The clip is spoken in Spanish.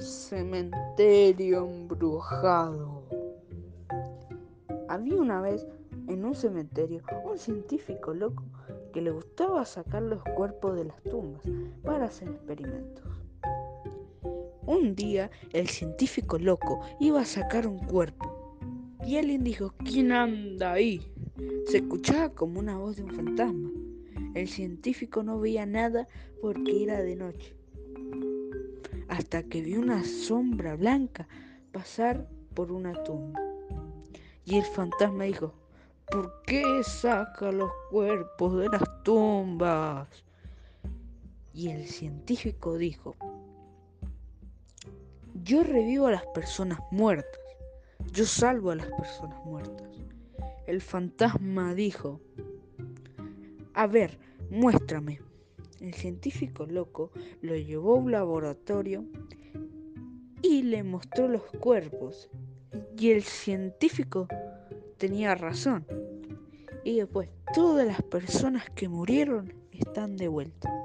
cementerio embrujado. Había una vez en un cementerio un científico loco que le gustaba sacar los cuerpos de las tumbas para hacer experimentos. Un día el científico loco iba a sacar un cuerpo y alguien dijo, ¿quién anda ahí? Se escuchaba como una voz de un fantasma. El científico no veía nada porque era de noche. Hasta que vio una sombra blanca pasar por una tumba. Y el fantasma dijo, ¿por qué saca los cuerpos de las tumbas? Y el científico dijo, yo revivo a las personas muertas, yo salvo a las personas muertas. El fantasma dijo, a ver, muéstrame. El científico loco lo llevó a un laboratorio y le mostró los cuerpos. Y el científico tenía razón. Y después, todas las personas que murieron están de vuelta.